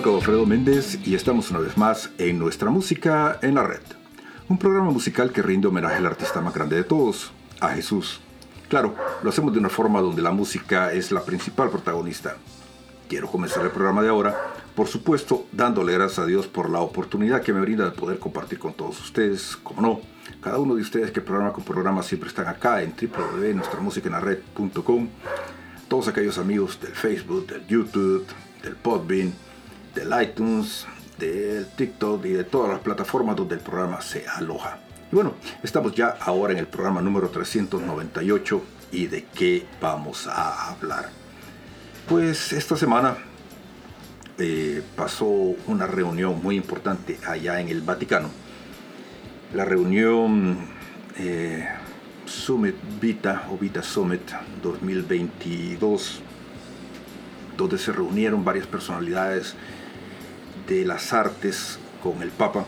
Es Godofredo Méndez y estamos una vez más en Nuestra Música en la Red, un programa musical que rinde homenaje al artista más grande de todos, a Jesús. Claro, lo hacemos de una forma donde la música es la principal protagonista. quiero comenzar el programa de ahora, por supuesto, dándole gracias a Dios por la oportunidad que me brinda de poder compartir con todos ustedes, como no, cada uno de ustedes que programa con programa siempre están acá en www.nuestramusicaenlared.com, todos aquellos amigos del Facebook, del YouTube, del Podbean, del iTunes, del TikTok y de todas las plataformas donde el programa se aloja. Y bueno, estamos ya ahora en el programa número 398 y de qué vamos a hablar. Pues esta semana eh, pasó una reunión muy importante allá en el Vaticano. La reunión eh, Summit Vita o Vita Summit 2022, donde se reunieron varias personalidades de las artes con el Papa.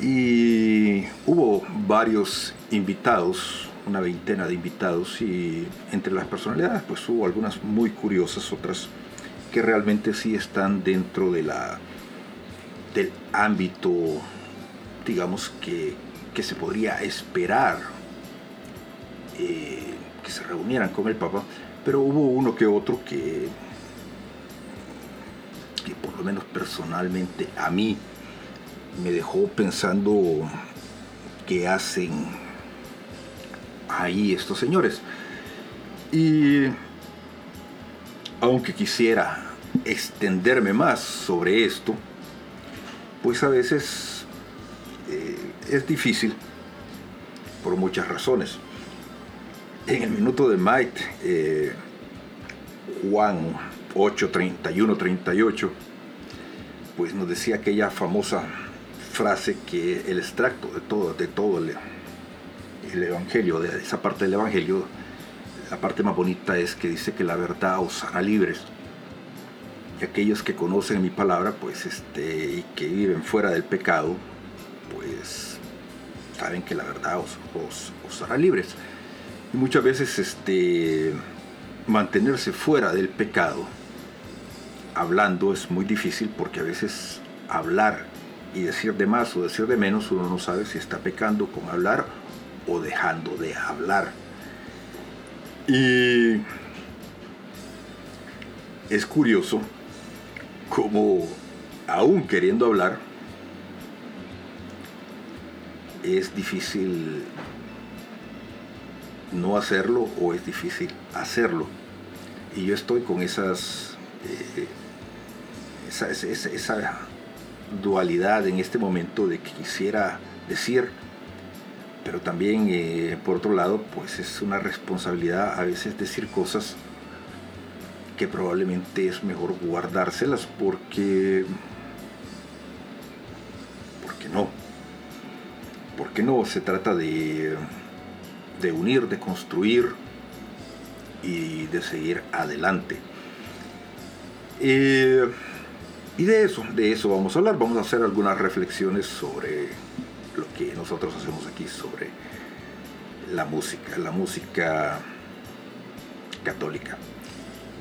Y hubo varios invitados, una veintena de invitados y entre las personalidades pues hubo algunas muy curiosas, otras que realmente sí están dentro de la del ámbito digamos que, que se podría esperar eh, que se reunieran con el Papa, pero hubo uno que otro que, que por lo menos personalmente a mí me dejó pensando qué hacen ahí estos señores. Y aunque quisiera extenderme más sobre esto, pues a veces eh, es difícil por muchas razones. En el minuto de Mike, eh, Juan 8, 31, 38, pues nos decía aquella famosa frase que el extracto de todo, de todo el, el Evangelio, de esa parte del Evangelio, la parte más bonita es que dice que la verdad os hará libres. Y aquellos que conocen mi palabra, pues este, y que viven fuera del pecado, pues saben que la verdad os, os, os hará libres. Y muchas veces este, mantenerse fuera del pecado, hablando, es muy difícil porque a veces hablar y decir de más o decir de menos, uno no sabe si está pecando con hablar o dejando de hablar. Y es curioso como aún queriendo hablar, es difícil no hacerlo o es difícil hacerlo. Y yo estoy con esas, eh, esa, esa, dualidad en este momento de que quisiera decir, pero también eh, por otro lado, pues es una responsabilidad a veces decir cosas que probablemente es mejor guardárselas porque, porque no, porque no se trata de, de unir, de construir y de seguir adelante. Eh, y de eso, de eso vamos a hablar. Vamos a hacer algunas reflexiones sobre lo que nosotros hacemos aquí, sobre la música, la música católica.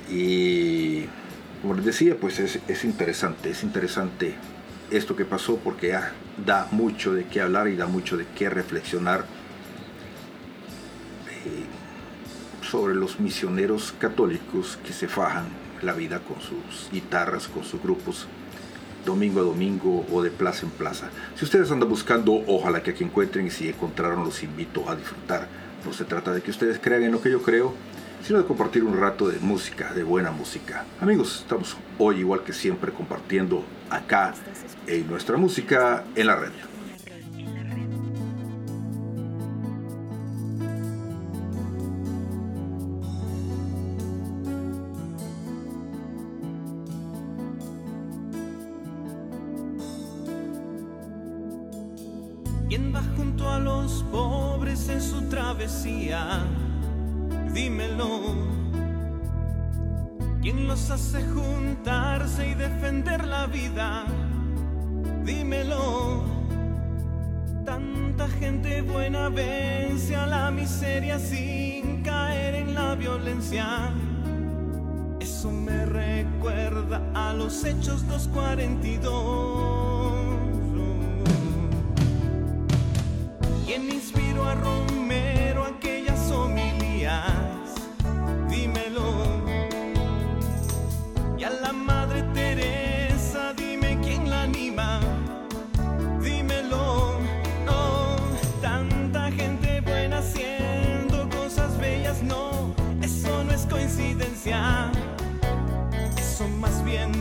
Y como les decía, pues es, es interesante, es interesante esto que pasó porque ah, da mucho de qué hablar y da mucho de qué reflexionar eh, sobre los misioneros católicos que se fajan la vida con sus guitarras, con sus grupos, domingo a domingo o de plaza en plaza. Si ustedes andan buscando, ojalá que aquí encuentren y si encontraron los invito a disfrutar. No se trata de que ustedes crean en lo que yo creo, sino de compartir un rato de música, de buena música. Amigos, estamos hoy igual que siempre compartiendo acá en nuestra música en la red. ¿Quién va junto a los pobres en su travesía? Dímelo. ¿Quién los hace juntarse y defender la vida? Dímelo. Tanta gente buena vence a la miseria sin caer en la violencia. Eso me recuerda a los hechos 242. bien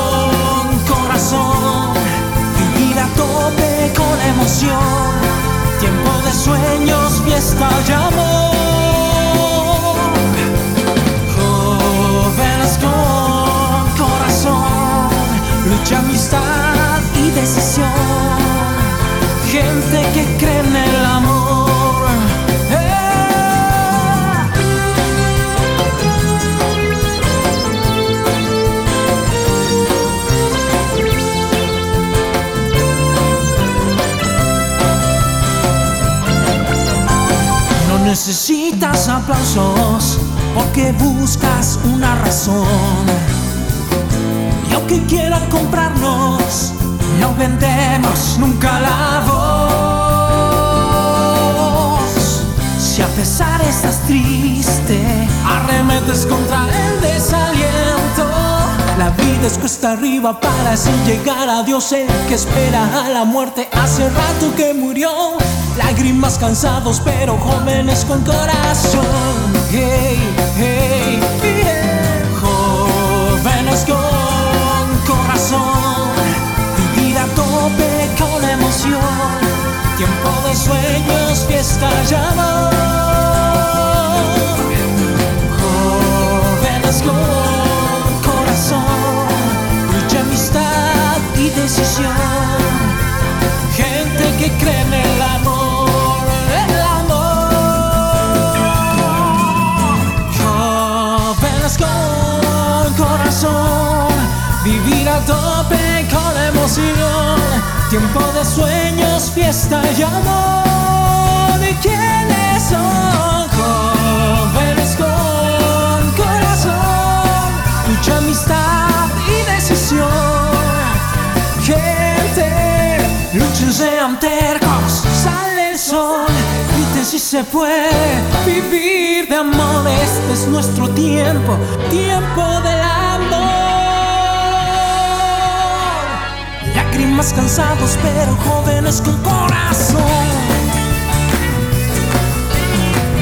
con emoción. Tiempo de sueños, fiesta y amor. Jóvenes con corazón, lucha, amistad y decisión. Gente que cree en el amor. Los aplausos porque buscas una razón. Y aunque quieran comprarnos, no vendemos nunca la voz. Si a pesar estás triste, arremetes contra el desaliento. La vida es cuesta arriba para así llegar a Dios, el que espera a la muerte hace rato que murió. Lágrimas cansados pero jóvenes con corazón. Hey, hey, yeah. Jóvenes con corazón. Vivir a tope con emoción. Tiempo de sueños, fiesta y amor. Jóvenes con corazón. Lucha, amistad y decisión. Gente que cree en el amor, a tope con emoción. Tiempo de sueños, fiesta y amor. ¿Y quiénes son? Jóvenes con corazón, mucha amistad y decisión. Gente, luchen, sean tercos, sale el sol. Griten si se puede vivir de amor. Este es nuestro tiempo, tiempo del amor. Lágrimas cansados, pero jóvenes con corazón.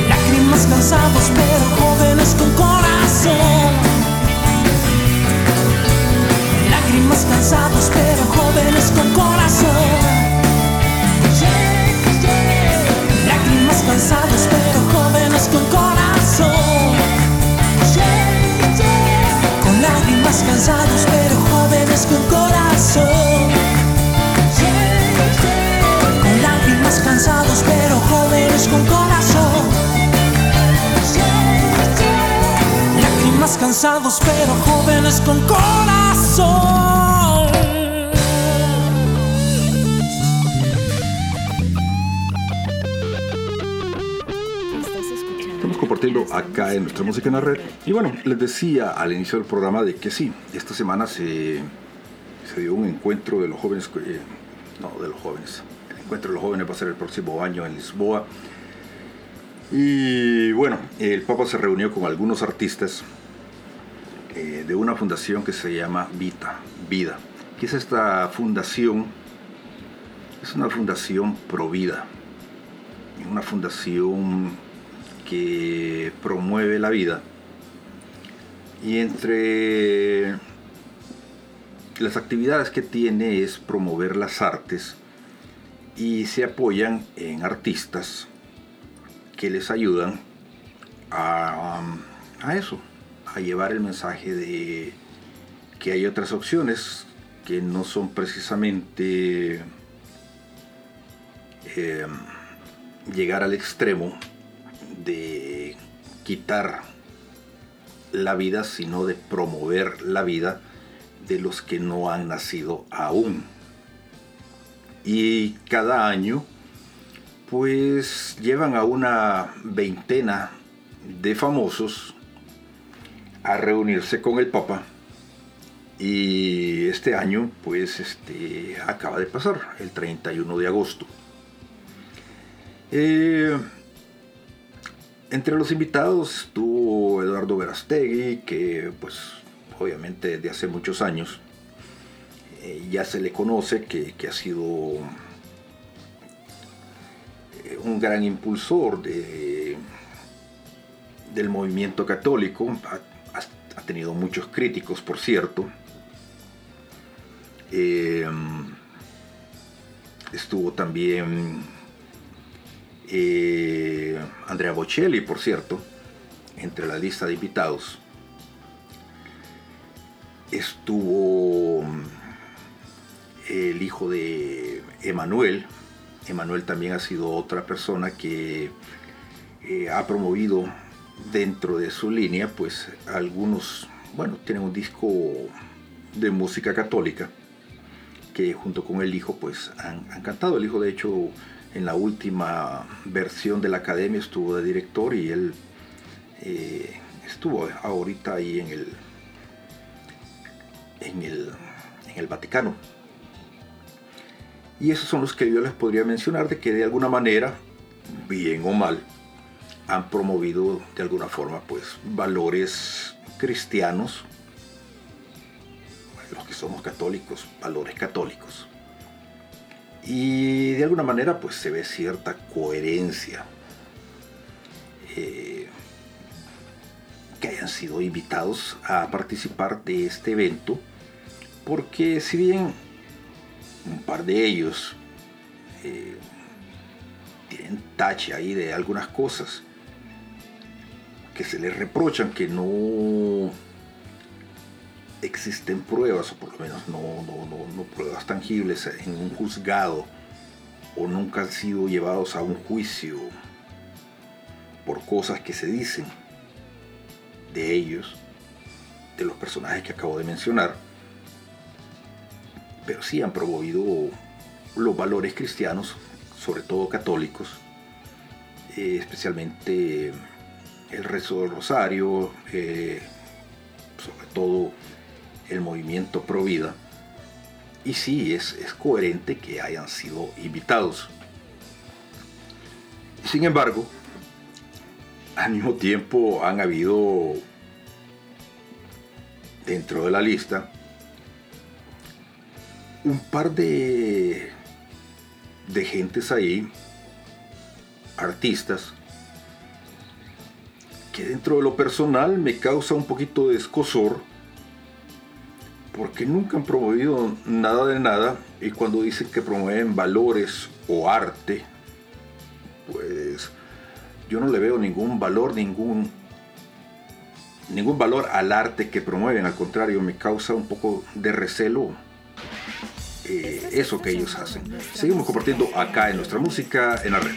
Lágrimas cansados, pero jóvenes con corazón. Lágrimas cansados, pero jóvenes con corazón. Lágrimas cansados, pero jóvenes con corazón. Lágrimas cansados, pero jóvenes con corazón. Con lágrimas cansados, pero jóvenes con corazón. Lágrimas cansados, pero jóvenes con corazón. Compartiendo acá en nuestra música en la red. Y bueno, les decía al inicio del programa de que sí, esta semana se, se dio un encuentro de los jóvenes, eh, no, de los jóvenes. El encuentro de los jóvenes va a ser el próximo año en Lisboa. Y bueno, el Papa se reunió con algunos artistas eh, de una fundación que se llama Vita, Vida. ¿Qué es esta fundación? Es una fundación pro vida. Una fundación que promueve la vida. Y entre las actividades que tiene es promover las artes y se apoyan en artistas que les ayudan a, a eso, a llevar el mensaje de que hay otras opciones que no son precisamente eh, llegar al extremo de quitar la vida, sino de promover la vida de los que no han nacido aún. Y cada año, pues llevan a una veintena de famosos a reunirse con el Papa. Y este año, pues, este, acaba de pasar, el 31 de agosto. Eh, entre los invitados estuvo Eduardo Verastegui, que pues obviamente desde hace muchos años eh, ya se le conoce que, que ha sido eh, un gran impulsor de, del movimiento católico. Ha tenido muchos críticos, por cierto. Eh, estuvo también eh, Andrea Bocelli, por cierto, entre la lista de invitados. Estuvo mm, el hijo de Emanuel. Emanuel también ha sido otra persona que eh, ha promovido dentro de su línea, pues algunos, bueno, tienen un disco de música católica que junto con el hijo pues han, han cantado. El hijo de hecho en la última versión de la academia estuvo de director y él eh, estuvo ahorita ahí en el, en el, en el Vaticano. Y esos son los que yo les podría mencionar de que de alguna manera, bien o mal, han promovido de alguna forma pues valores cristianos, los que somos católicos, valores católicos. Y de alguna manera pues se ve cierta coherencia. eh, que hayan sido invitados a participar de este evento, porque si bien un par de ellos eh, tienen tache ahí de algunas cosas que se les reprochan que no existen pruebas, o por lo menos no, no, no, pruebas tangibles en un juzgado, o nunca han sido llevados a un juicio por cosas que se dicen de ellos, de los personajes que acabo de mencionar, pero sí han promovido los valores cristianos, sobre todo católicos, eh, especialmente el rezo del rosario, eh, sobre todo el movimiento pro vida. Y sí, es, es coherente que hayan sido invitados. Sin embargo, al mismo tiempo han habido dentro de la lista un par de de gentes ahí artistas que dentro de lo personal me causa un poquito de escosor porque nunca han promovido nada de nada y cuando dicen que promueven valores o arte pues yo no le veo ningún valor, ningún, ningún valor al arte que promueven. Al contrario, me causa un poco de recelo eh, eso que ellos hacen. Seguimos compartiendo acá en nuestra música en la red.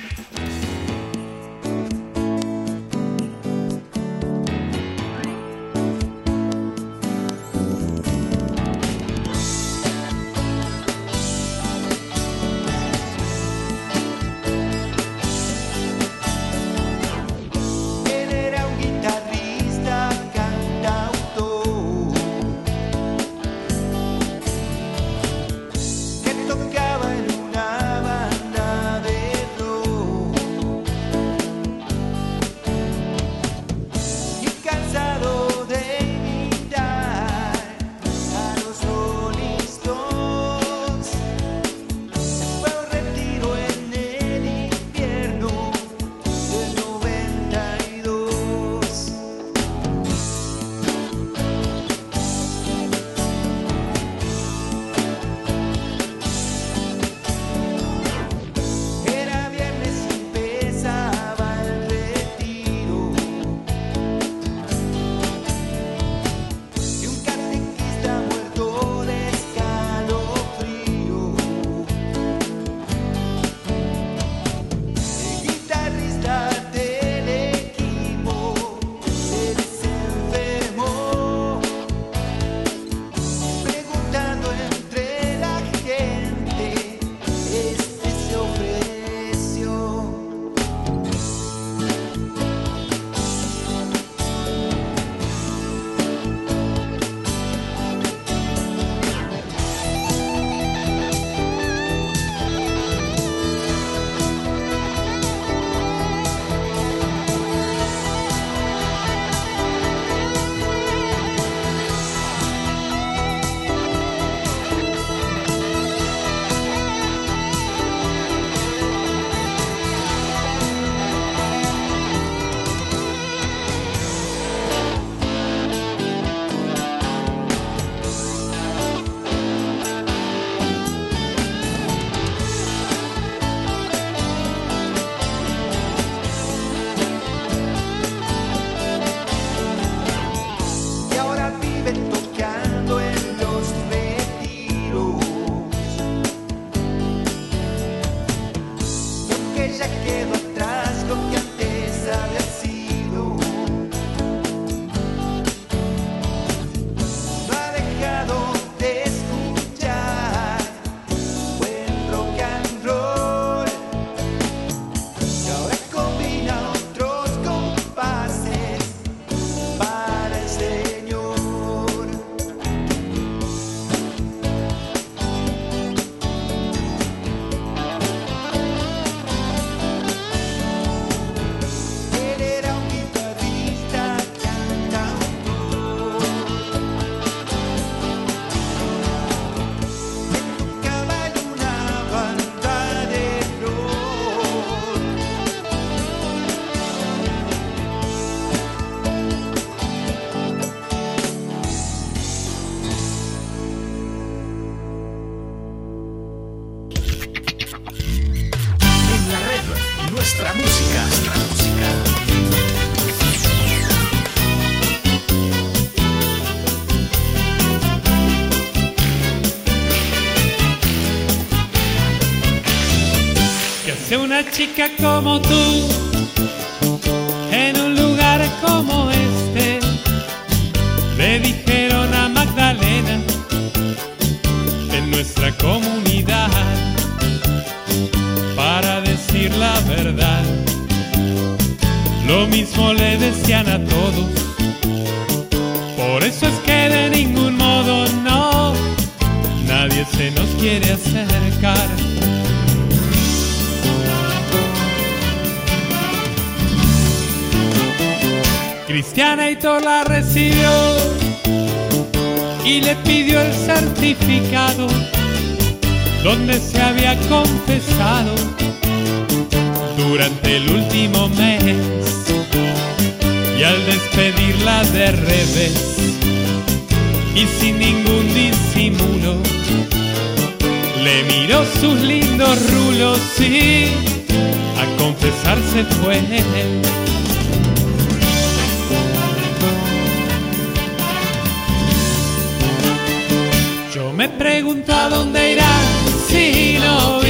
Nuestra música. Nuestra música. una chica como tú en un lugar como este. Le dijeron a Magdalena en nuestra comunidad. Lo mismo le decían a todos. Por eso es que de ningún modo no, nadie se nos quiere acercar. Cristiana Hitor la recibió y le pidió el certificado donde se había confesado durante el último mes. Y al despedirla de revés y sin ningún disimulo le miró sus lindos rulos y a confesarse fue Yo me pregunto a dónde irá si no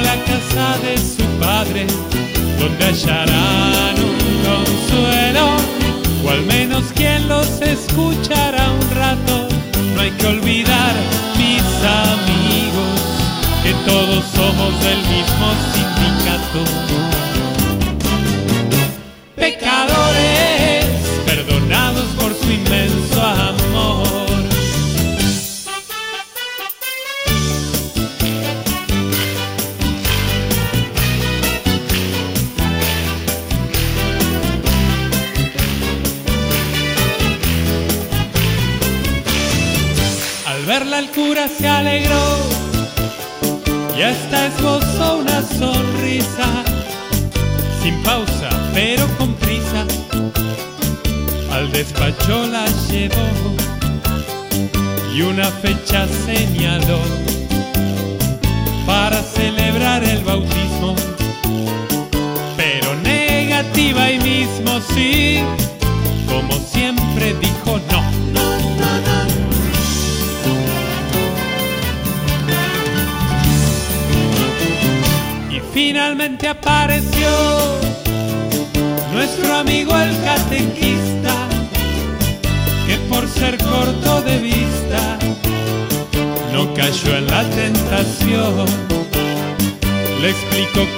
a la casa de su padre, donde hallarán un consuelo, o al menos quien los escuchará un rato. No hay que olvidar, mis amigos, que todos somos del mismo sindicato.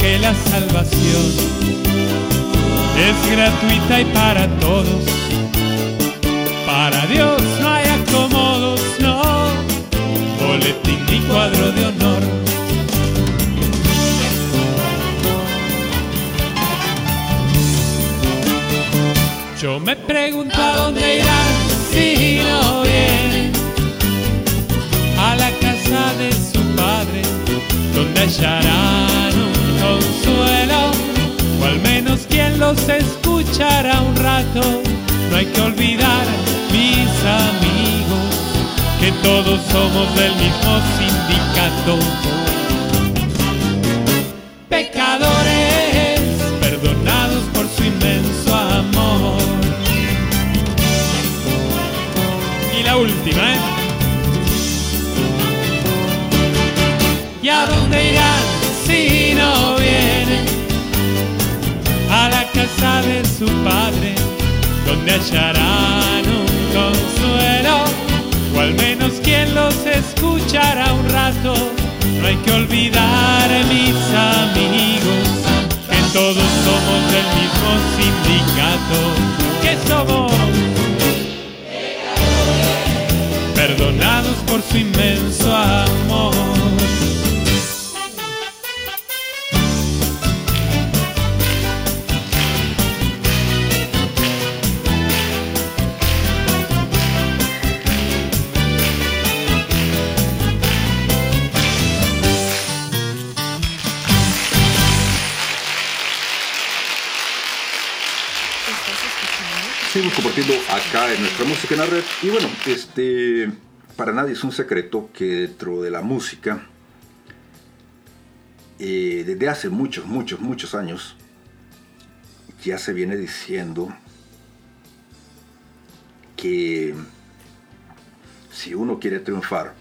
Que la salvación es gratuita y para todos. Para Dios no hay acomodos, no, boletín ni cuadro de honor. Yo me pregunto a dónde irán si no vienen a la casa de su padre, donde hallarán un consuelo, o al menos quien los escuchará un rato. No hay que olvidar, mis amigos, que todos somos del mismo sindicato. Pecadores, perdonados por su inmenso amor. Y la última, ¿eh? De su padre, donde hallarán un consuelo, o al menos quien los escuchará un rato. No hay que olvidar, mis amigos, que todos somos del mismo sindicato, que somos perdonados por su inmenso amor. Acá en nuestra música en la red. Y bueno, este, para nadie es un secreto que dentro de la música, eh, desde hace muchos, muchos, muchos años, ya se viene diciendo que si uno quiere triunfar,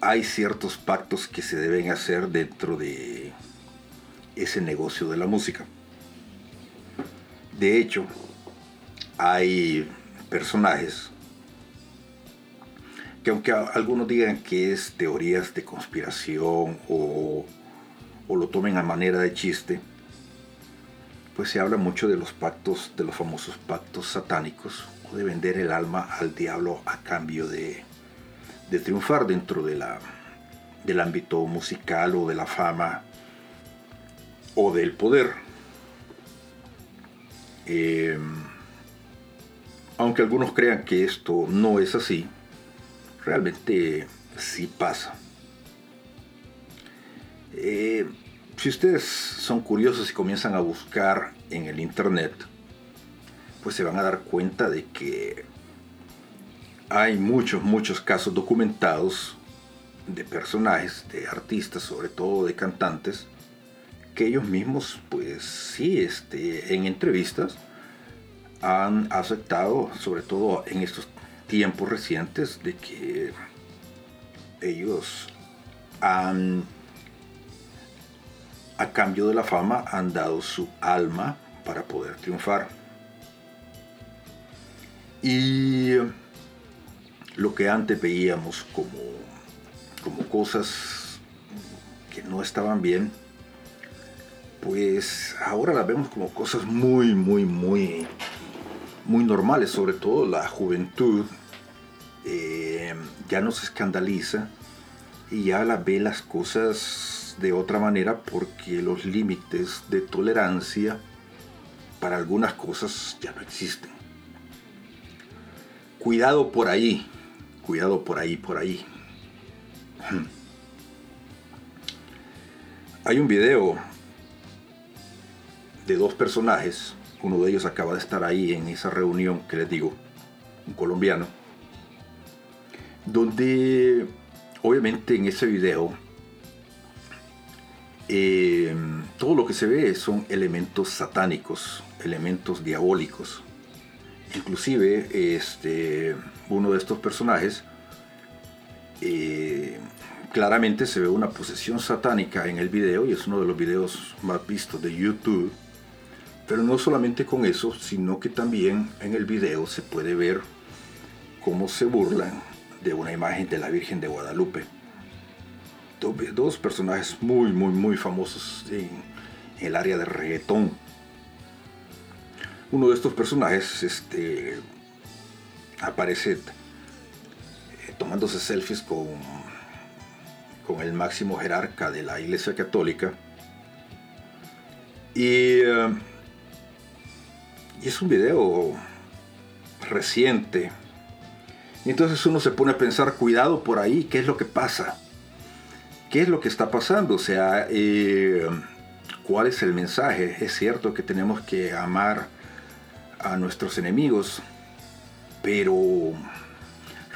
hay ciertos pactos que se deben hacer dentro de ese negocio de la música. De hecho, hay personajes que aunque algunos digan que es teorías de conspiración o, o lo tomen a manera de chiste, pues se habla mucho de los pactos, de los famosos pactos satánicos, o de vender el alma al diablo a cambio de, de triunfar dentro de la, del ámbito musical o de la fama o del poder. Eh, aunque algunos crean que esto no es así, realmente sí pasa. Eh, si ustedes son curiosos y comienzan a buscar en el internet, pues se van a dar cuenta de que hay muchos, muchos casos documentados de personajes, de artistas, sobre todo de cantantes, que ellos mismos, pues sí, este, en entrevistas han aceptado, sobre todo en estos tiempos recientes, de que ellos han, a cambio de la fama, han dado su alma para poder triunfar. Y lo que antes veíamos como, como cosas que no estaban bien, pues ahora las vemos como cosas muy, muy, muy, muy normales, sobre todo la juventud eh, ya no se escandaliza y ya la ve las cosas de otra manera porque los límites de tolerancia para algunas cosas ya no existen. Cuidado por ahí, cuidado por ahí, por ahí. Hay un video de dos personajes, uno de ellos acaba de estar ahí en esa reunión que les digo, un colombiano, donde obviamente en ese video eh, todo lo que se ve son elementos satánicos, elementos diabólicos. Inclusive este, uno de estos personajes eh, claramente se ve una posesión satánica en el video y es uno de los videos más vistos de YouTube. Pero no solamente con eso, sino que también en el video se puede ver cómo se burlan de una imagen de la Virgen de Guadalupe. Do- Dos personajes muy, muy, muy famosos en el área de reggaetón. Uno de estos personajes este, aparece eh, tomándose selfies con, con el máximo jerarca de la Iglesia Católica. Y, eh, y es un video reciente. Y entonces uno se pone a pensar, cuidado por ahí, ¿qué es lo que pasa? ¿Qué es lo que está pasando? O sea, eh, ¿cuál es el mensaje? Es cierto que tenemos que amar a nuestros enemigos, pero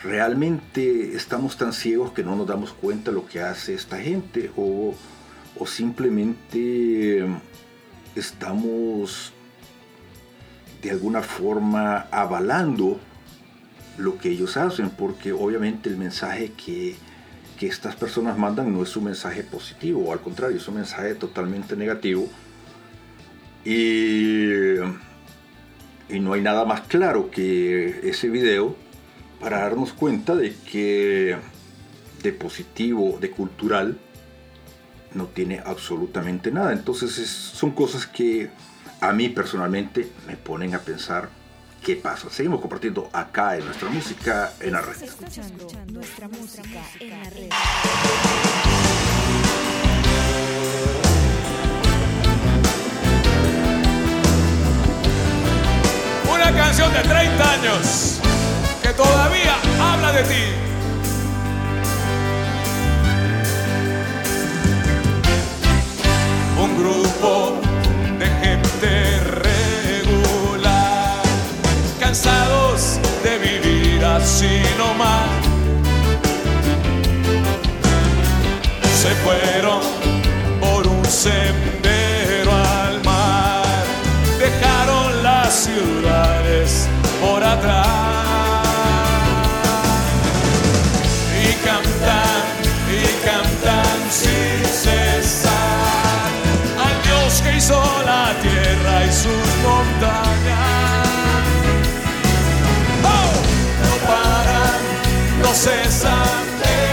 realmente estamos tan ciegos que no nos damos cuenta lo que hace esta gente o, o simplemente estamos de alguna forma avalando lo que ellos hacen, porque obviamente el mensaje que, que estas personas mandan no es un mensaje positivo, al contrario, es un mensaje totalmente negativo. Y, y no hay nada más claro que ese video para darnos cuenta de que de positivo, de cultural, no tiene absolutamente nada. Entonces es- son cosas que a mí personalmente me ponen a pensar qué pasa. Seguimos compartiendo acá en nuestra música en la red. Estás escuchando nuestra música en la red. Una canción de 30 años que todavía habla de ti. Un grupo así nomás. Se fueron por un sendero al mar, dejaron las ciudades por atrás no.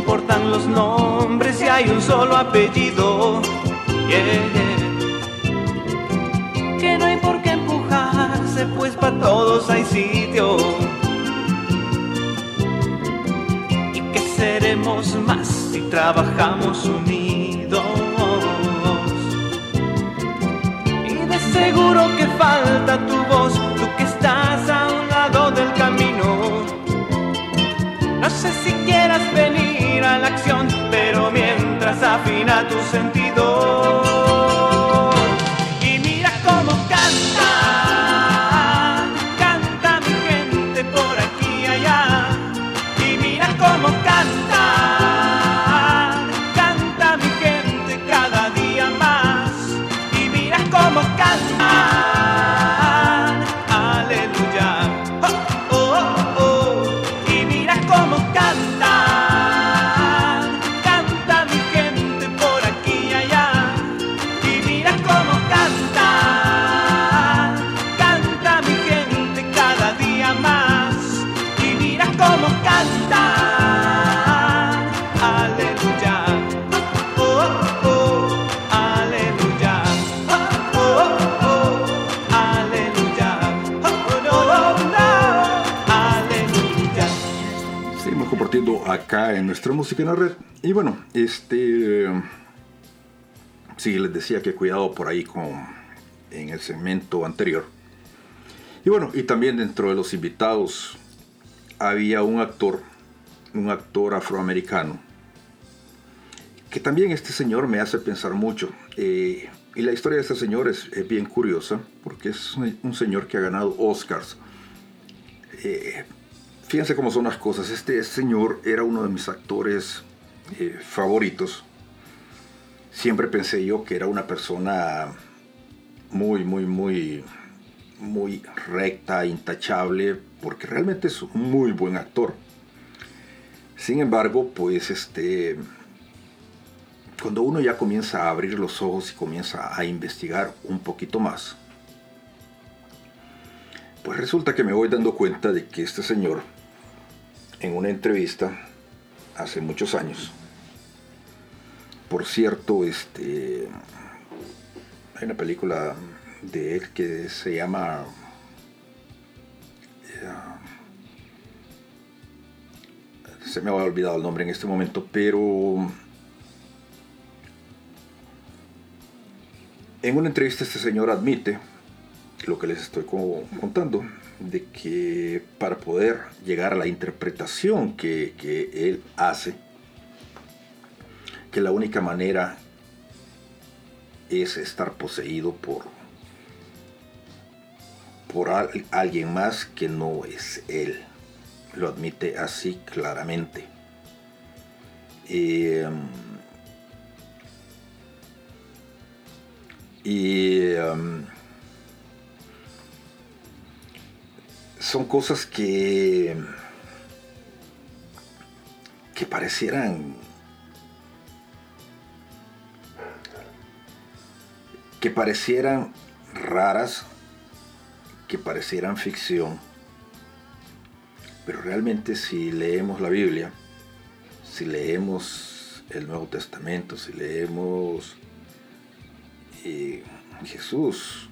Importan los nombres si hay un solo apellido. Que no hay por qué empujarse, pues para todos hay sitio. Y que seremos más si trabajamos unidos. Y de seguro que falta tu voz, tú que estás a un lado del camino. No sé si quieras venir a la acción, pero mientras afina tu sentido. Y mira cómo canta, música en la red. Y bueno, este. Sí, les decía que cuidado por ahí con. En el segmento anterior. Y bueno, y también dentro de los invitados había un actor, un actor afroamericano, que también este señor me hace pensar mucho. Eh, y la historia de este señor es, es bien curiosa, porque es un, un señor que ha ganado Oscars. Eh, fíjense cómo son las cosas. Este señor era uno de mis actores eh, favoritos. Siempre pensé yo que era una persona muy, muy, muy, muy recta, intachable, porque realmente es un muy buen actor. Sin embargo, pues este, cuando uno ya comienza a abrir los ojos y comienza a investigar un poquito más, pues resulta que me voy dando cuenta de que este señor, en una entrevista hace muchos años, por cierto, este, hay una película de él que se llama eh, se me ha olvidado el nombre en este momento, pero en una entrevista este señor admite lo que les estoy co- contando, de que para poder llegar a la interpretación que, que él hace, que la única manera es estar poseído por, por al- alguien más que no es él. Lo admite así claramente. Eh, y um, son cosas que que parecieran que parecieran raras, que parecieran ficción, pero realmente si leemos la Biblia, si leemos el Nuevo Testamento, si leemos eh, Jesús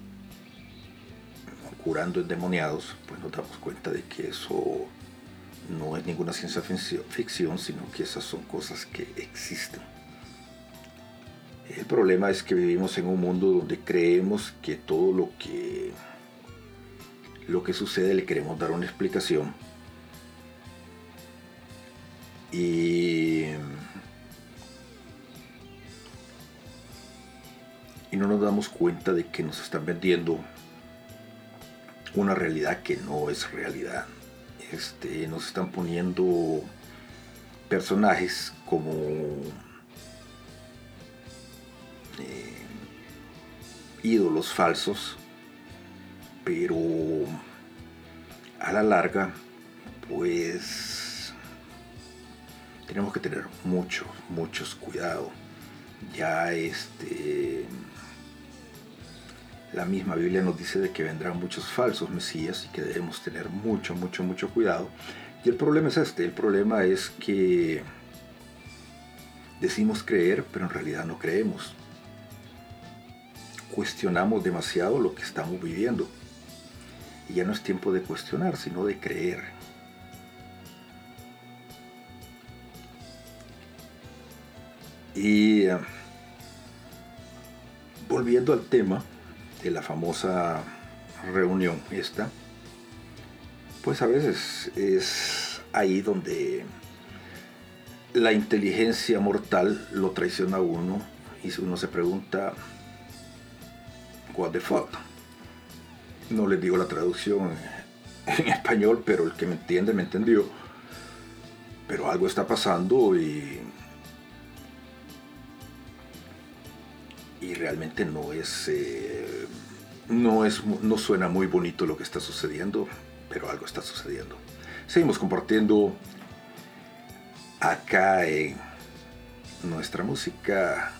curando endemoniados, pues nos damos cuenta de que eso no es ninguna ciencia ficción- sino que esas son cosas que existen. El problema es que vivimos en un mundo donde creemos que todo lo que lo que sucede le queremos dar una explicación. Y y no nos damos cuenta de que nos están vendiendo una realidad que no es realidad. Este, nos están poniendo personajes como eh, ídolos falsos, pero a la larga, pues tenemos que tener mucho, muchos cuidado. Ya este la misma Biblia nos dice de que vendrán muchos falsos mesías y que debemos tener mucho, mucho, mucho cuidado. Y el problema es este, el problema es que decimos creer, pero en realidad no creemos. Cuestionamos demasiado lo que estamos viviendo. Y ya no es tiempo de cuestionar, sino de creer. Y eh, volviendo al tema de la famosa reunión esta, pues a veces es ahí donde la inteligencia mortal lo traiciona a uno y uno se pregunta, what the fuck? No les digo la traducción en español, pero el que me entiende me entendió. Pero algo está pasando y y realmente no es, eh, no es, no suena muy bonito lo que está sucediendo, pero algo está sucediendo. Seguimos compartiendo acá en nuestra música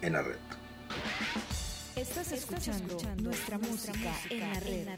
en la red. Estás escuchando nuestra música en la red.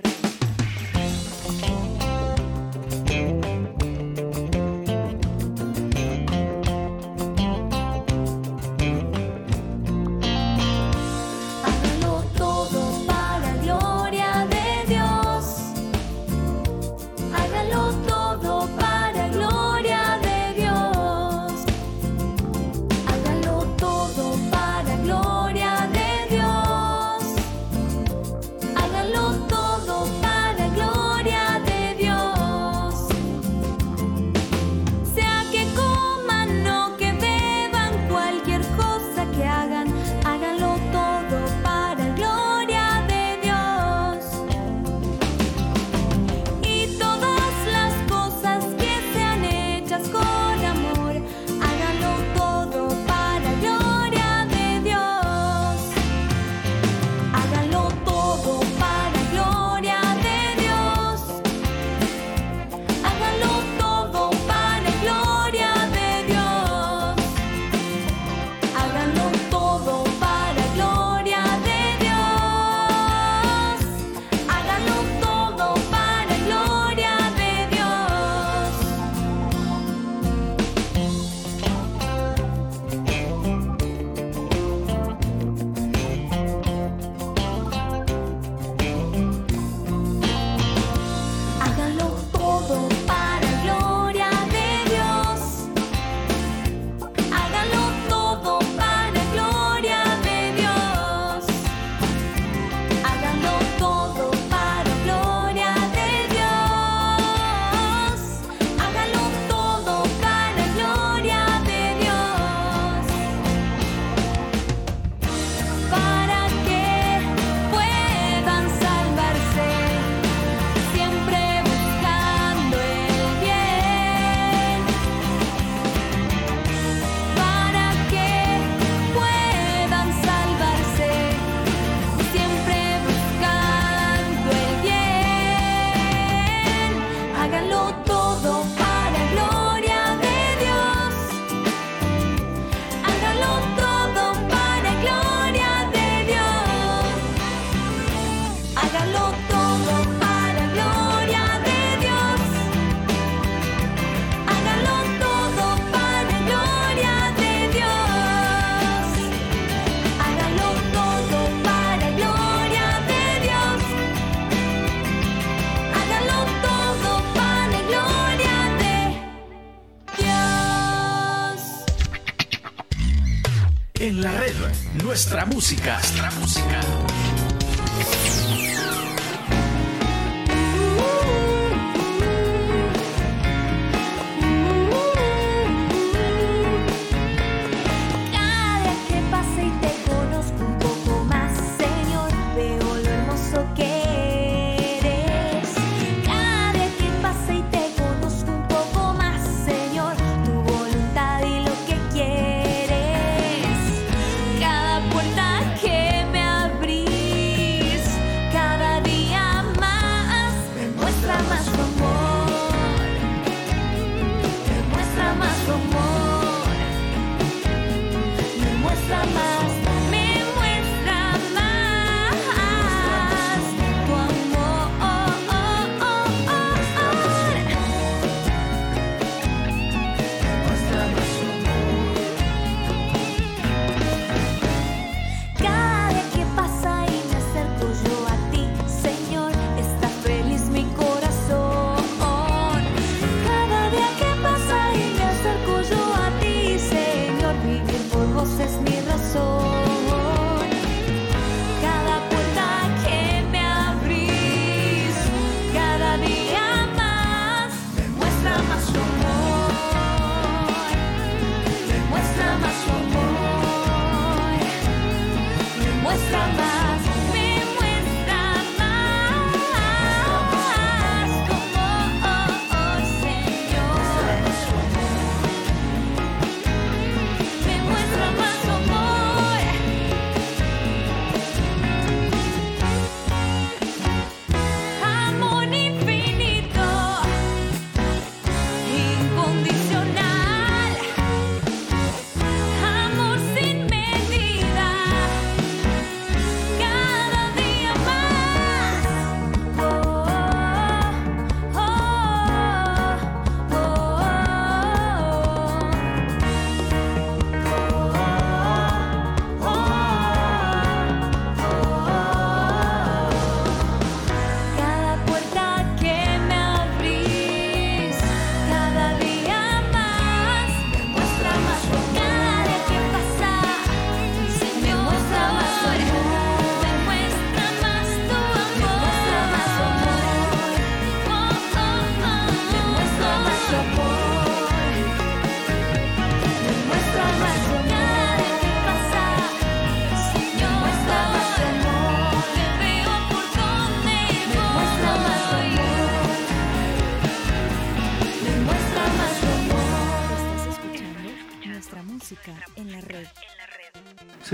Nuestra música. Nuestra música.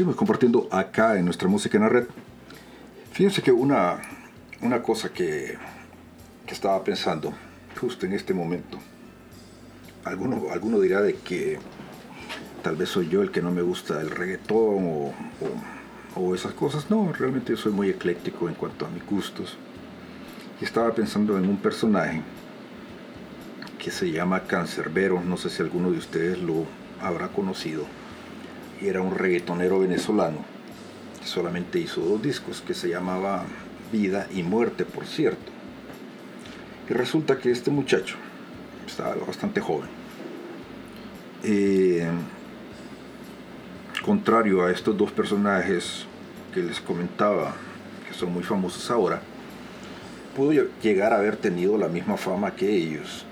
Seguimos compartiendo acá en nuestra música en la red. Fíjense que una, una cosa que, que estaba pensando justo en este momento, alguno, alguno dirá de que tal vez soy yo el que no me gusta el reggaetón o, o- o esas cosas. No, realmente yo soy muy ecléctico en cuanto a mis gustos. Y estaba pensando en un personaje que se llama Cancerbero, no sé si alguno de ustedes lo habrá conocido era un reggaetonero venezolano que solamente hizo dos discos que se llamaba Vida y Muerte, por cierto. Y resulta que este muchacho estaba bastante joven. Eh, contrario a estos dos personajes que les comentaba, que son muy famosos ahora, pudo llegar a haber tenido la misma fama que ellos.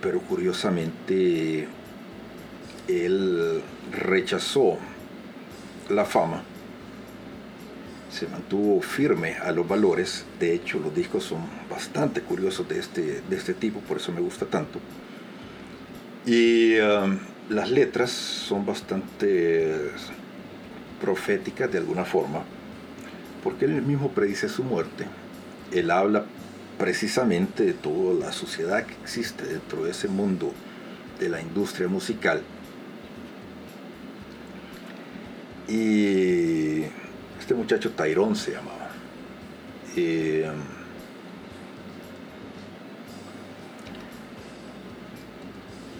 Pero curiosamente él rechazó la fama, se mantuvo firme a los valores, de hecho los discos son bastante curiosos de este, de este tipo, por eso me gusta tanto. Y um, las letras son bastante proféticas de alguna forma, porque él mismo predice su muerte, él habla precisamente de toda la sociedad que existe dentro de ese mundo de la industria musical. Y este muchacho Tyrone se llamaba. Y, um,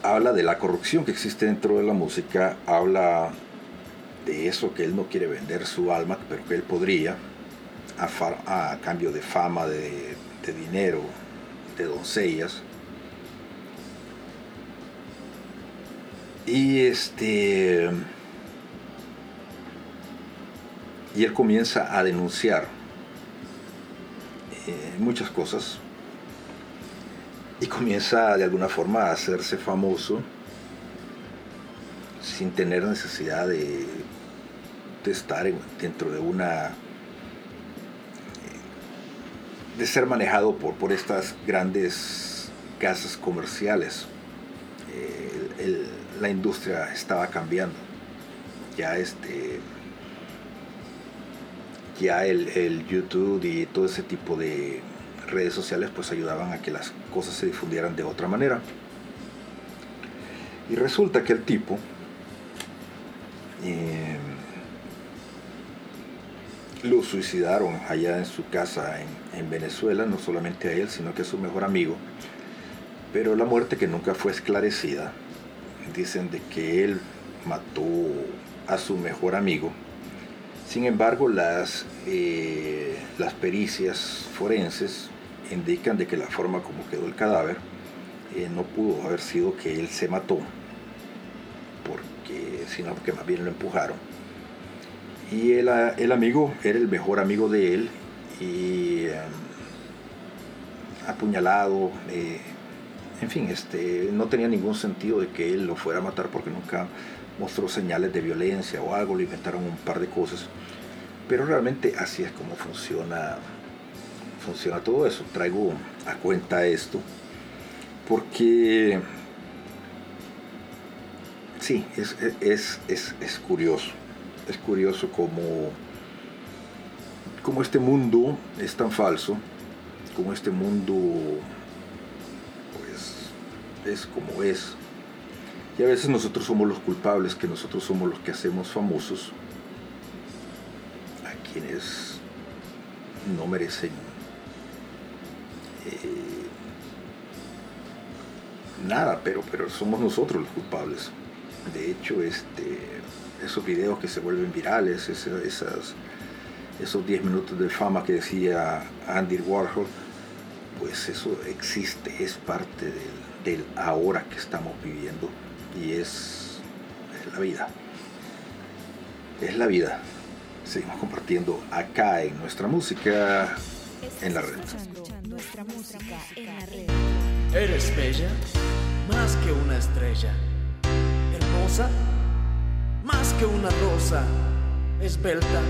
habla de la corrupción que existe dentro de la música, habla de eso que él no quiere vender su alma, pero que él podría, a, cambio de fama, de dinero, de doncellas. Y este y él comienza a denunciar eh, muchas cosas y comienza de alguna forma a hacerse famoso sin tener necesidad de, estar en- dentro de una de ser manejado por, por estas grandes casas comerciales. Eh, la industria estaba cambiando. Ya este ya el, el YouTube y todo ese tipo de redes sociales pues ayudaban a que las cosas se difundieran de otra manera. Y resulta que el tipo eh, lo suicidaron allá en su casa en, en Venezuela, no solamente a él, sino que a su mejor amigo. Pero la muerte que nunca fue esclarecida, dicen de que él mató a su mejor amigo. Sin embargo, las, eh, las pericias forenses indican de que la forma como quedó el cadáver eh, no pudo haber sido que él se mató, porque, sino que más bien lo empujaron. Y el, el amigo era el mejor amigo de él y eh, apuñalado, en fin, este, no tenía ningún sentido de que él lo fuera a matar porque nunca mostró señales de violencia o algo, le inventaron un par de cosas. Pero realmente así es como funciona, funciona todo eso. Traigo a cuenta esto porque sí, es, es, es, es curioso. Es curioso como, este mundo es tan falso, como este mundo pues es como es. Y a veces nosotros somos los culpables, que nosotros somos los que hacemos famosos quienes no merecen eh, nada, pero, pero somos nosotros los culpables. De hecho, este, esos videos que se vuelven virales, esas, esos 10 minutos de fama que decía Andy Warhol, pues eso existe, es parte del, ahora que estamos viviendo y es la vida. Es la vida. Seguimos compartiendo acá en nuestra música en la red. Escuchando nuestra música en la red. Eres bella, más que una estrella. Hermosa, más que una rosa. Esbelta,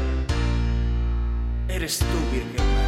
eres tú, Virgen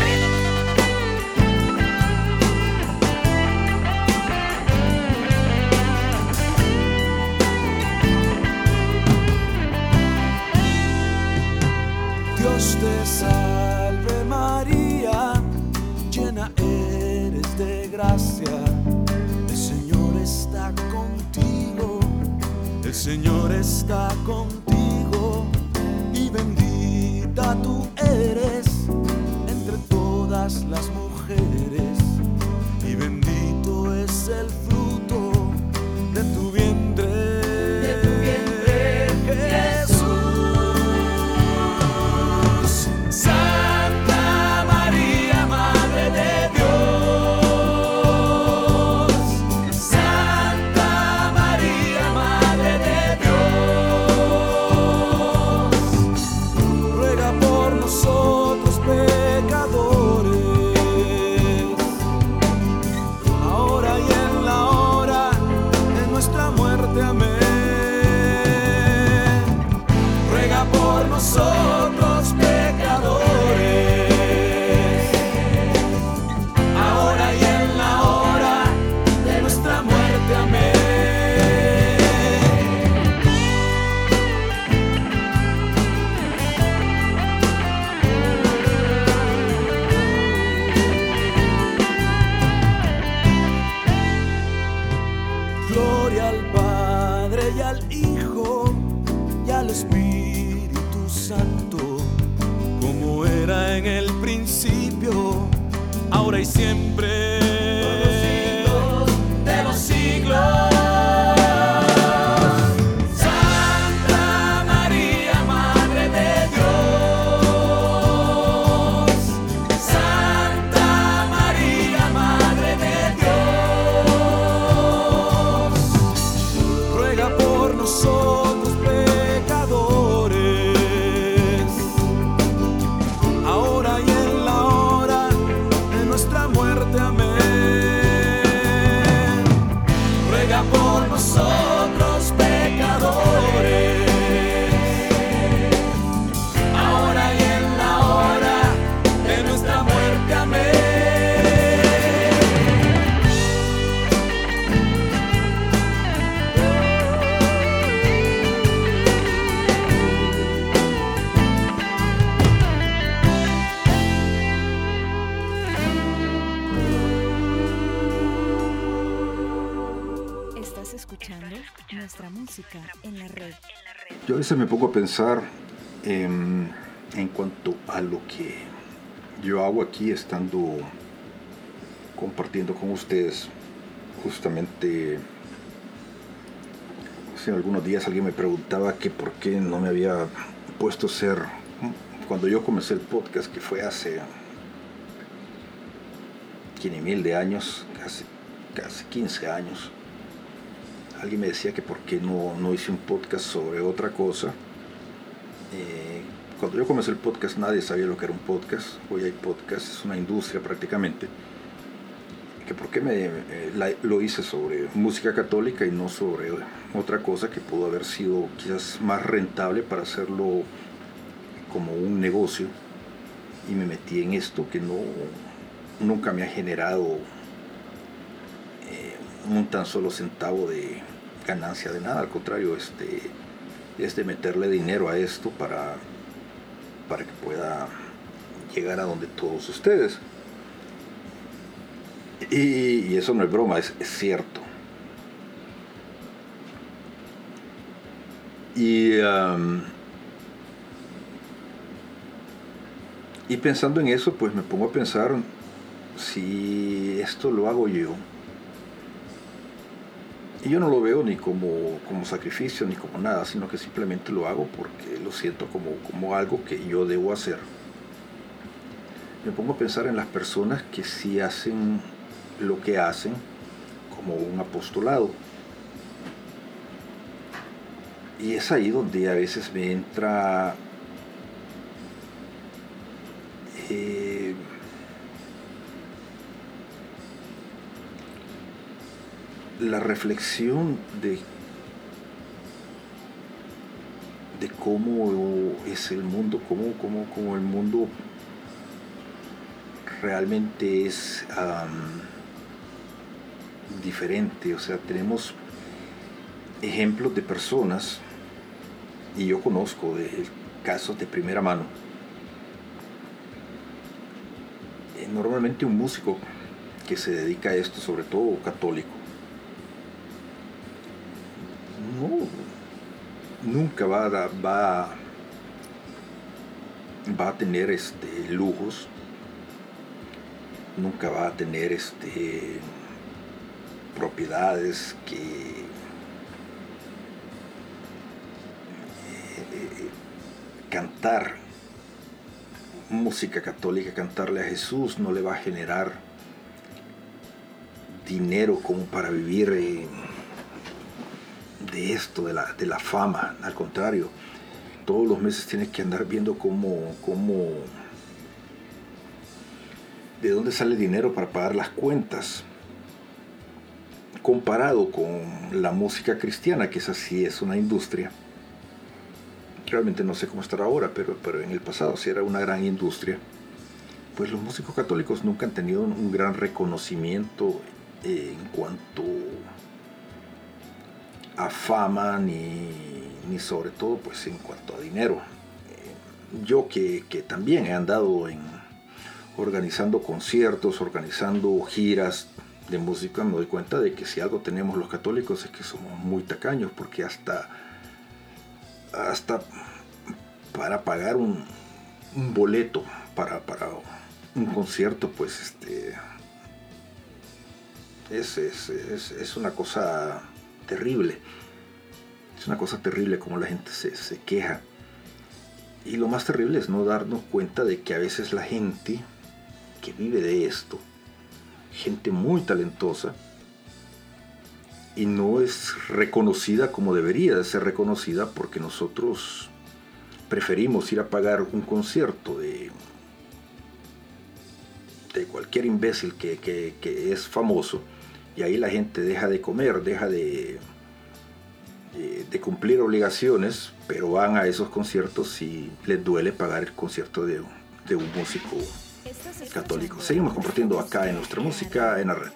A pensar en, en cuanto a lo que yo hago aquí estando compartiendo con ustedes. Justamente hace algunos días alguien me preguntaba que por qué no me había puesto a ser cuando yo comencé el podcast que fue hace ni mil de años, casi, casi 15 años alguien me decía que por qué no, no hice un podcast sobre otra cosa. Eh, cuando yo comencé el podcast nadie sabía lo que era un podcast. Hoy hay podcast, es una industria prácticamente. Que por qué me, eh, lo hice sobre música católica y no sobre otra cosa que pudo haber sido quizás más rentable para hacerlo como un negocio. Y me metí en esto que no nunca me ha generado eh, un tan solo centavo de ganancia de nada, al contrario, este, es de meterle dinero a esto para, para que pueda llegar a donde todos ustedes. Y, eso no es broma, es, cierto. Y, y pensando en eso, pues me pongo a pensar si esto lo hago yo. Y yo no lo veo ni como, como sacrificio ni como nada, sino que simplemente lo hago porque lo siento como, como algo que yo debo hacer. Me pongo a pensar en las personas que sí hacen lo que hacen como un apostolado. Y es ahí donde a veces me entra eh, la reflexión de, de cómo es el mundo, cómo, cómo, cómo el mundo realmente es diferente. O sea, tenemos ejemplos de personas, y yo conozco de casos de primera mano. Eh, Normalmente un músico que se dedica a esto, sobre todo católico, no, nunca va a, va, va a tener este, lujos, nunca va a tener este, propiedades que eh, cantar música católica, cantarle a Jesús no le va a generar dinero como para vivir de esto, de la, de la fama. Al contrario, todos los meses tienes que andar viendo cómo, cómo, de dónde sale dinero para pagar las cuentas. Comparado con la música cristiana, que es así, es una industria. Realmente no sé cómo estará ahora, pero, pero en el pasado sí era una gran industria. Pues los músicos católicos nunca han tenido un gran reconocimiento eh, en cuanto fama ni, ni sobre todo pues en cuanto a dinero. Eh, yo que, que también he andado en organizando conciertos, organizando giras de música, me doy cuenta de que si algo tenemos los católicos es que somos muy tacaños, porque hasta, hasta para pagar un, boleto para, para un concierto, pues este es, es, es, es una cosa terrible. Es una cosa terrible como la gente se, queja. Y lo más terrible es no darnos cuenta de que a veces la gente que vive de esto, gente muy talentosa, y no es reconocida como debería de ser reconocida porque nosotros preferimos ir a pagar un concierto de, de cualquier imbécil que es famoso y ahí la gente deja de comer, deja de, de, de cumplir obligaciones, pero van a esos conciertos y les duele pagar el concierto de, de un músico católico. Seguimos compartiendo acá en nuestra música en la red.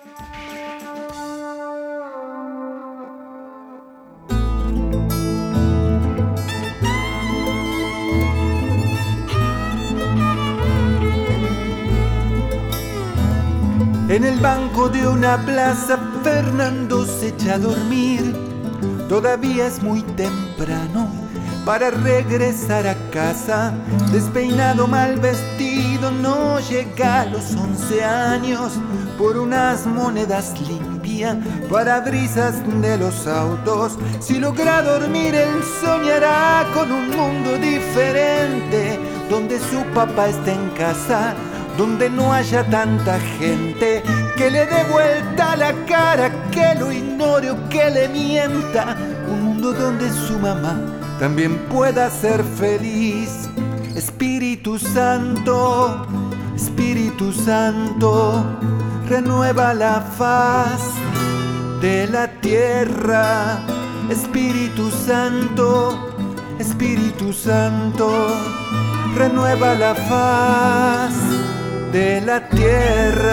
En el banco de una plaza Fernando se echa a dormir. Todavía es muy temprano para regresar a casa. Despeinado, mal vestido, no llega a los 11 años. Por unas monedas limpia, parabrisas de los autos. Si logra dormir, él soñará con un mundo diferente, donde su papá está en casa donde no haya tanta gente que le dé vuelta la cara, que lo ignore o que le mienta. Un mundo donde su mamá también pueda ser feliz. Espíritu Santo, Espíritu Santo, renueva la faz de la tierra. Espíritu Santo, Espíritu Santo, renueva la faz de la tierra.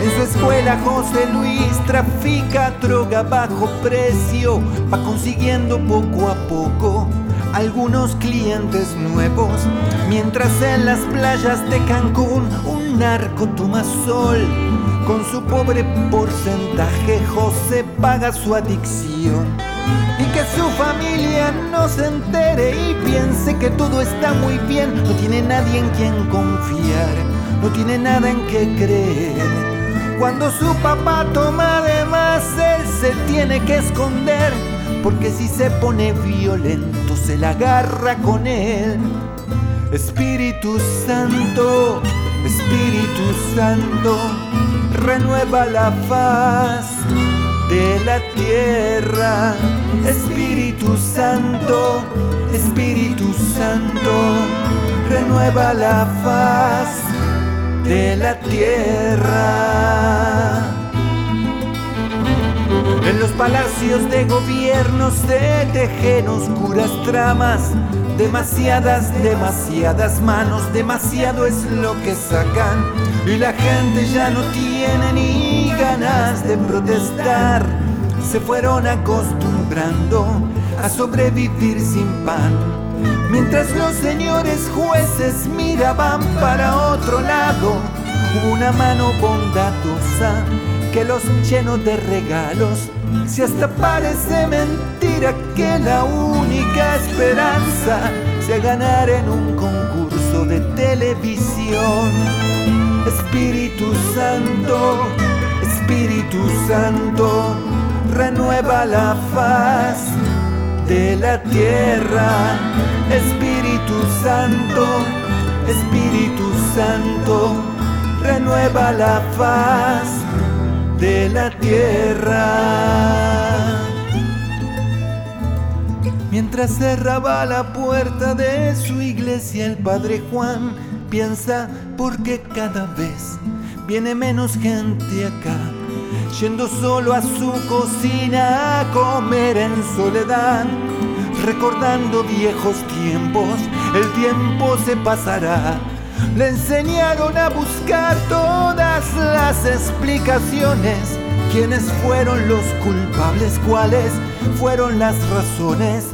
En su escuela José Luis trafica droga bajo precio, va consiguiendo poco a poco algunos clientes nuevos, mientras en las playas de Cancún un narco toma sol. Con su pobre porcentaje José paga su adicción y que su familia no se entere y piense que todo está muy bien. No tiene nadie en quien confiar, no tiene nada en que creer. Cuando su papá toma de más, él se tiene que esconder, porque si se pone violento se la agarra con él. Espíritu Santo, Espíritu Santo, renueva la faz de la tierra. Espíritu Santo, Espíritu Santo, renueva la faz de la tierra. En los palacios de gobierno se tejen oscuras tramas, demasiadas, demasiadas manos, demasiado es lo que sacan y la gente ya no tiene ni ganas de protestar. Se fueron acostumbrando a sobrevivir sin pan. Mientras los señores jueces miraban para otro lado, una mano bondadosa que los llenó de regalos. Si hasta parece mentira que la única esperanza sea ganar en un concurso de televisión. Espíritu Santo, Espíritu Santo, renueva la faz de la tierra. Espíritu Santo, Espíritu Santo, renueva la faz de la tierra. Mientras cerraba la puerta de su iglesia, el padre Juan piensa por qué cada vez viene menos gente acá, yendo solo a su cocina a comer en soledad, recordando viejos tiempos, el tiempo se pasará. Le enseñaron a buscar todas las explicaciones. ¿Quiénes fueron los culpables? ¿Cuáles fueron las razones?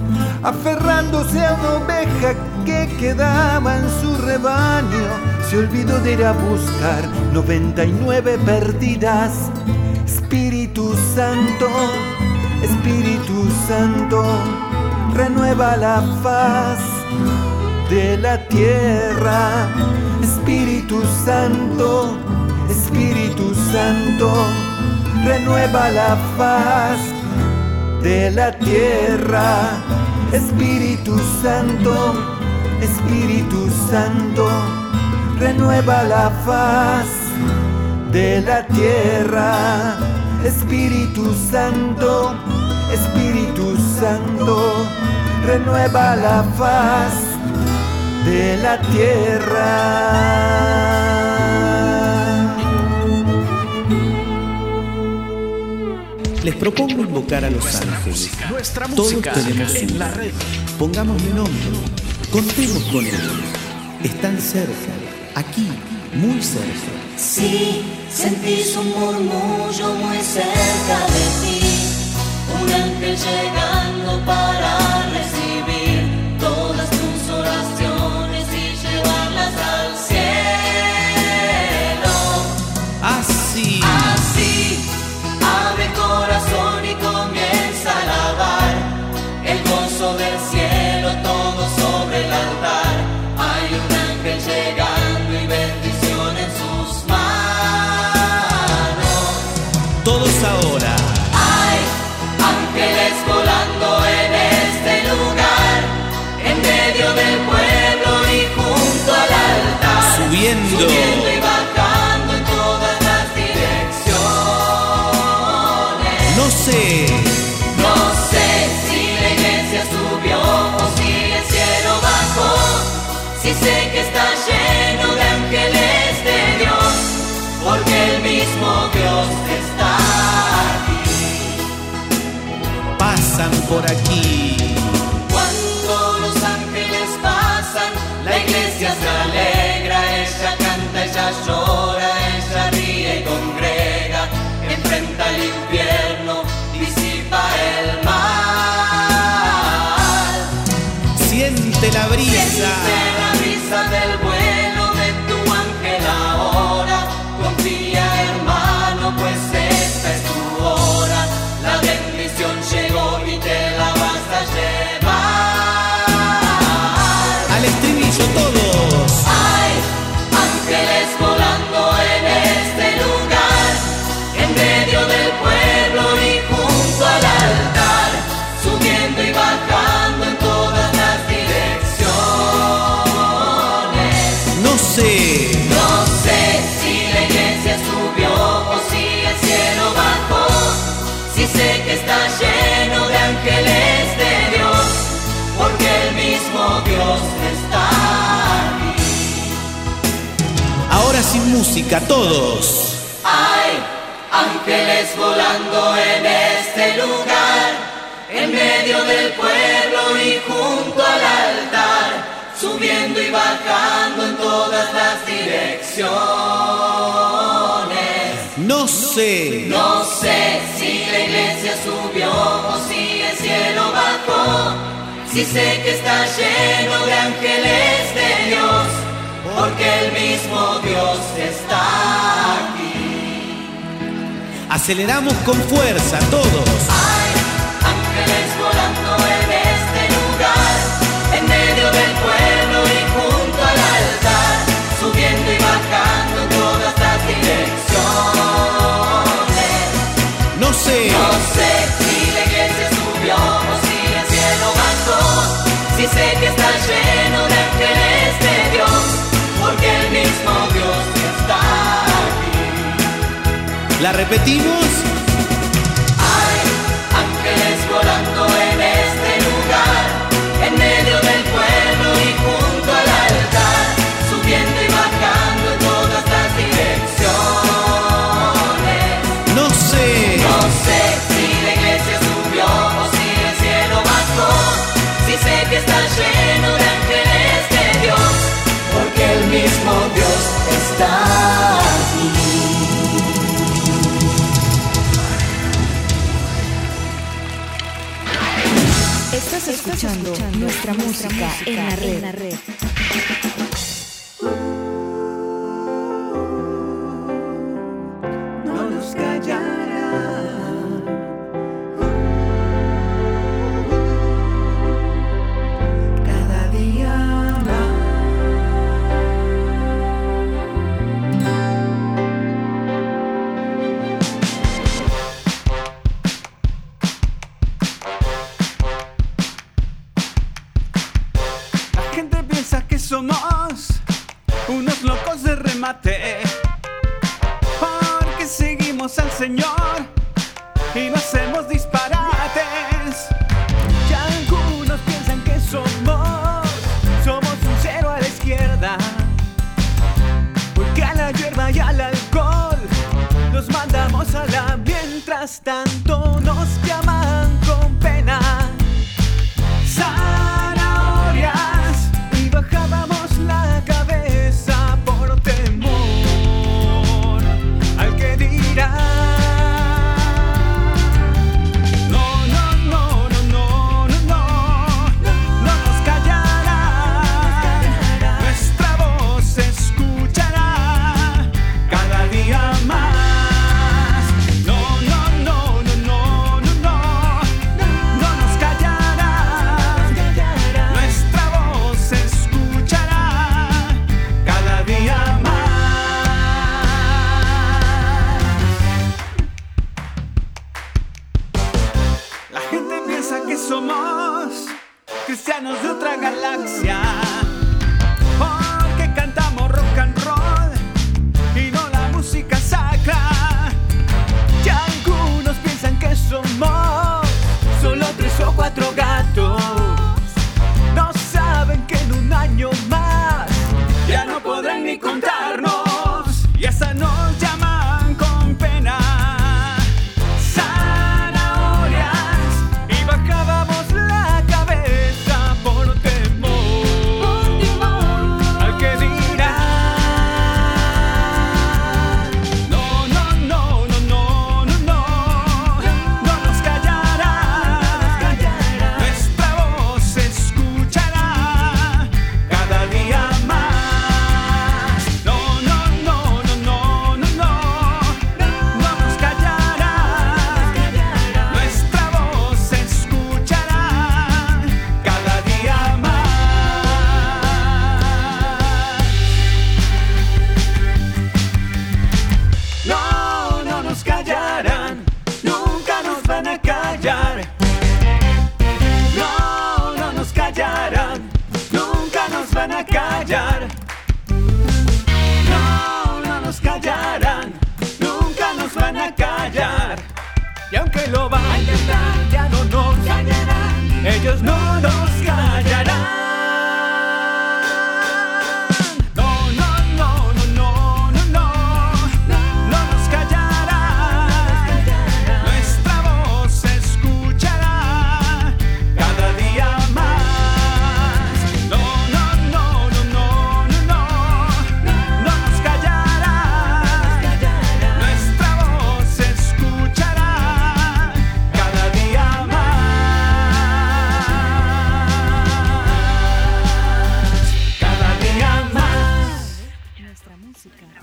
Aferrándose a una oveja que quedaba en su rebaño, se olvidó de ir a buscar 99 perdidas. Espíritu Santo, Espíritu Santo, renueva la faz de la tierra. Espíritu Santo, Espíritu Santo, renueva la faz de la tierra. Espíritu Santo, Espíritu Santo, renueva la faz de la tierra. Espíritu Santo, Espíritu Santo, renueva la faz de la tierra. Les propongo invocar a los ángeles. Nuestra Todos música tenemos en uno. la red. Pongámosle nombre. Contemos con ellos. Están cerca. Aquí, muy cerca. Si sentís un murmullo muy cerca de ti, un ángel llegando para recibir Si sé que está lleno de ángeles de Dios, porque el mismo Dios está aquí. Pasan por aquí. Cuando los ángeles pasan, la iglesia se alegra, ella canta, ella llora, ella ríe y congrega, enfrenta el infierno, disipa el mal. Siente la brisa. Siente música todos. Hay ángeles volando en este lugar, en medio del pueblo y junto al altar, subiendo y bajando en todas las direcciones. No sé, no sé si la iglesia subió o si el cielo bajó. Si sé que está lleno de ángeles de Dios porque el mismo Dios está aquí. Aceleramos con fuerza todos. Hay ángeles volando en este lugar, en medio del pueblo y junto al altar, subiendo y bajando en todas las direcciones. No sé. No sé si la iglesia subió o si el cielo bajó, si sé que está lleno de La repetimos. escuchando, escuchando nuestra, nuestra música, música en la red. En la red. Señor y nos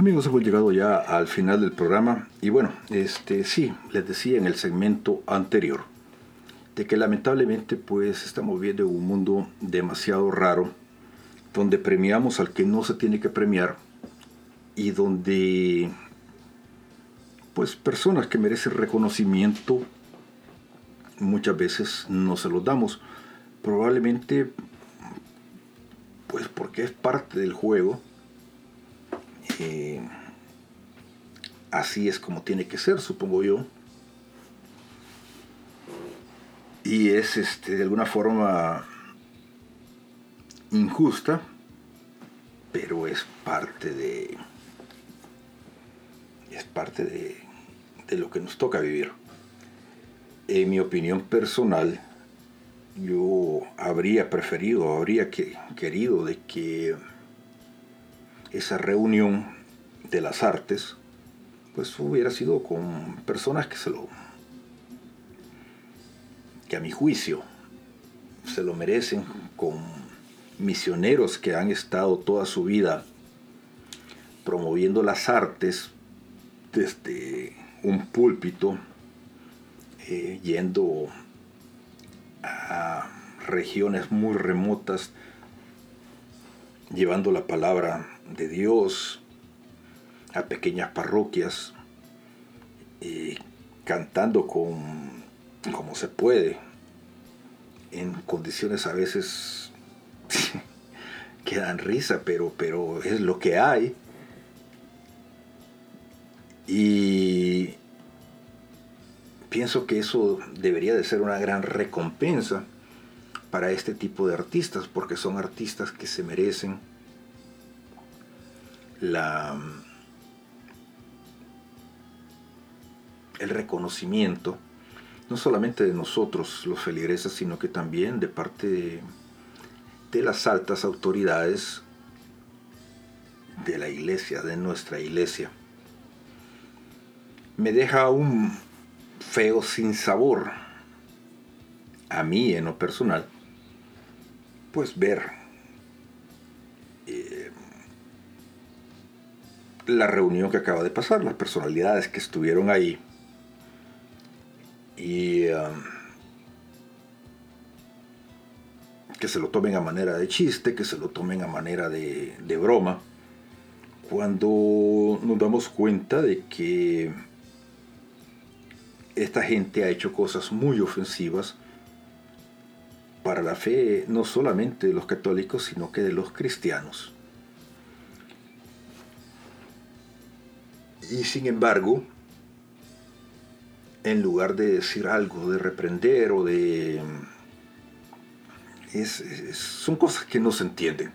Amigos, hemos llegado ya al final del programa y bueno, este sí, les decía en el segmento anterior de que lamentablemente pues estamos viendo un mundo demasiado raro donde premiamos al que no se tiene que premiar y donde pues personas que merecen reconocimiento muchas veces no se los damos. Probablemente pues porque es parte del juego. Eh, así es como tiene que ser, supongo yo. Y es este, de alguna forma injusta, pero es parte de. es parte de, de lo que nos toca vivir. En mi opinión personal, yo habría preferido, habría que, querido de que esa reunión de las artes, pues hubiera sido con personas que se lo, que a mi juicio se lo merecen, con misioneros que han estado toda su vida promoviendo las artes desde un púlpito, eh, yendo a regiones muy remotas, llevando la palabra de Dios a pequeñas parroquias, y cantando con como se puede, en condiciones a veces que dan risa, pero, pero es lo que hay. Y pienso que eso debería de ser una gran recompensa para este tipo de artistas, porque son artistas que se merecen el reconocimiento, no solamente de nosotros los feligreses, sino que también de parte de, de las altas autoridades de la iglesia, de nuestra iglesia. Me deja un feo sin sabor a mí en lo personal, pues ver la reunión que acaba de pasar, las personalidades que estuvieron ahí y um, que se lo tomen a manera de chiste, que se lo tomen a manera de, de broma, cuando nos damos cuenta de que esta gente ha hecho cosas muy ofensivas para la fe no solamente de los católicos, sino que de los cristianos. Y sin embargo, en lugar de decir algo, de reprender o de... son cosas que no se entienden.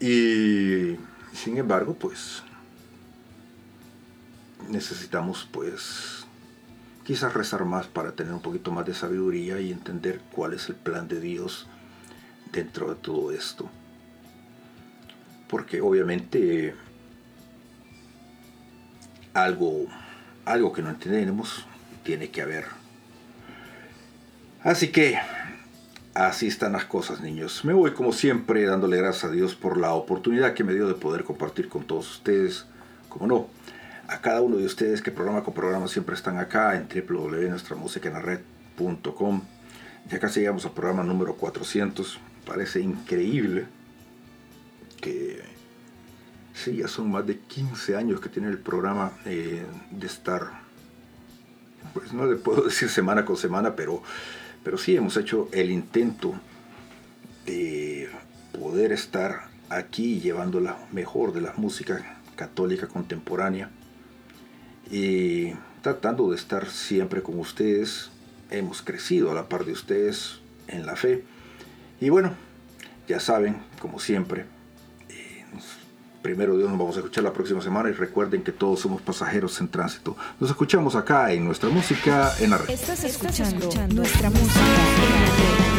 Y sin embargo, pues necesitamos pues quizás rezar más para tener un poquito más de sabiduría y entender cuál es el plan de Dios dentro de todo esto. Porque obviamente algo, algo que no entendemos tiene que haber. Así que así están las cosas, niños. Me voy como siempre dándole gracias a Dios por la oportunidad que me dio de poder compartir con todos ustedes. Como no, a cada uno de ustedes que programa con programa siempre están acá en www.nuestramusicaenlared.com. Ya casi llegamos al programa número 400. Parece increíble que sí, ya son más de 15 años que tiene el programa eh, de estar, pues no le puedo decir semana con semana, pero, pero sí hemos hecho el intento de poder estar aquí llevando la mejor de la música católica contemporánea y tratando de estar siempre con ustedes. Hemos crecido a la par de ustedes en la fe. Y bueno, ya saben, como siempre, eh, primero Dios nos vamos a escuchar la próxima semana y recuerden que todos somos pasajeros en tránsito. Nos escuchamos acá en nuestra música en la red. Estás escuchando, nuestra música en la red.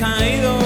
Caído.